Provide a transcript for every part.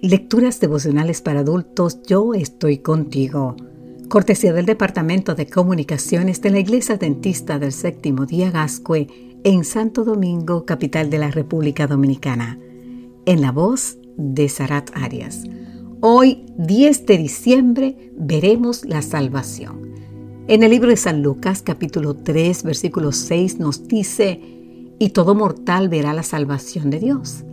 Lecturas devocionales para adultos, yo estoy contigo. Cortesía del Departamento de Comunicaciones de la Iglesia Dentista del Séptimo Día Gascue en Santo Domingo, capital de la República Dominicana. En la voz de Sarat Arias. Hoy, 10 de diciembre, veremos la salvación. En el libro de San Lucas, capítulo 3, versículo 6, nos dice, y todo mortal verá la salvación de Dios.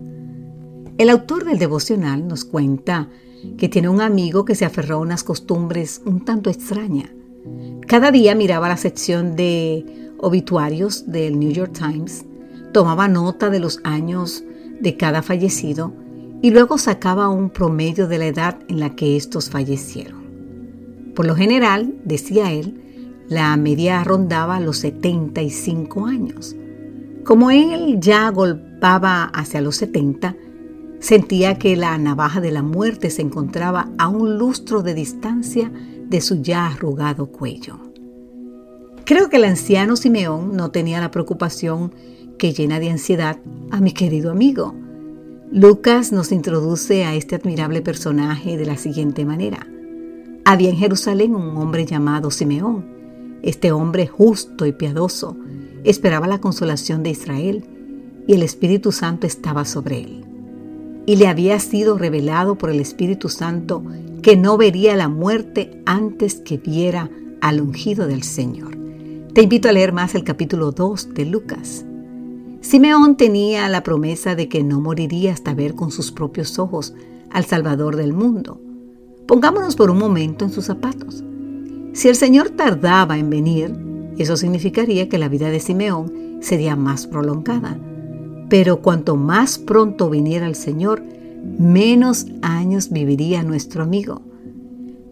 El autor del devocional nos cuenta que tiene un amigo que se aferró a unas costumbres un tanto extrañas. Cada día miraba la sección de obituarios del New York Times, tomaba nota de los años de cada fallecido y luego sacaba un promedio de la edad en la que estos fallecieron. Por lo general, decía él, la media rondaba los 75 años. Como él ya golpaba hacia los 70, Sentía que la navaja de la muerte se encontraba a un lustro de distancia de su ya arrugado cuello. Creo que el anciano Simeón no tenía la preocupación que llena de ansiedad a mi querido amigo. Lucas nos introduce a este admirable personaje de la siguiente manera. Había en Jerusalén un hombre llamado Simeón. Este hombre justo y piadoso esperaba la consolación de Israel y el Espíritu Santo estaba sobre él y le había sido revelado por el Espíritu Santo que no vería la muerte antes que viera al ungido del Señor. Te invito a leer más el capítulo 2 de Lucas. Simeón tenía la promesa de que no moriría hasta ver con sus propios ojos al Salvador del mundo. Pongámonos por un momento en sus zapatos. Si el Señor tardaba en venir, eso significaría que la vida de Simeón sería más prolongada pero cuanto más pronto viniera el Señor, menos años viviría nuestro amigo.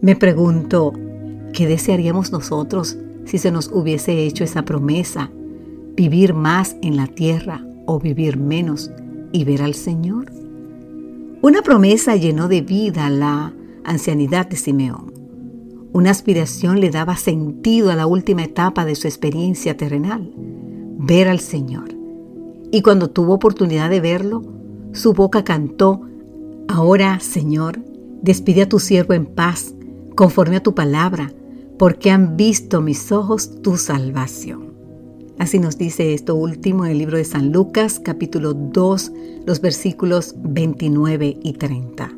Me pregunto, ¿qué desearíamos nosotros si se nos hubiese hecho esa promesa? ¿Vivir más en la tierra o vivir menos y ver al Señor? Una promesa llenó de vida la ancianidad de Simeón. Una aspiración le daba sentido a la última etapa de su experiencia terrenal, ver al Señor y cuando tuvo oportunidad de verlo, su boca cantó, Ahora, Señor, despide a tu siervo en paz, conforme a tu palabra, porque han visto mis ojos tu salvación. Así nos dice esto último en el libro de San Lucas, capítulo 2, los versículos 29 y 30.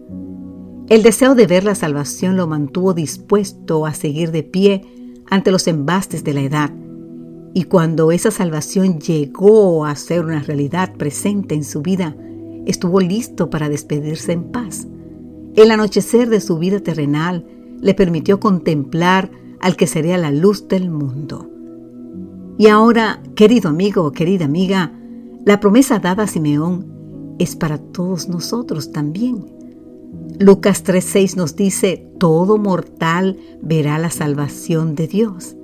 El deseo de ver la salvación lo mantuvo dispuesto a seguir de pie ante los embastes de la edad, y cuando esa salvación llegó a ser una realidad presente en su vida, estuvo listo para despedirse en paz. El anochecer de su vida terrenal le permitió contemplar al que sería la luz del mundo. Y ahora, querido amigo, querida amiga, la promesa dada a Simeón es para todos nosotros también. Lucas 3:6 nos dice, todo mortal verá la salvación de Dios.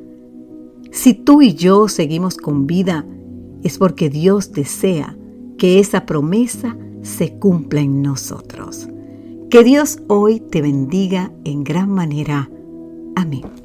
Si tú y yo seguimos con vida, es porque Dios desea que esa promesa se cumpla en nosotros. Que Dios hoy te bendiga en gran manera. Amén.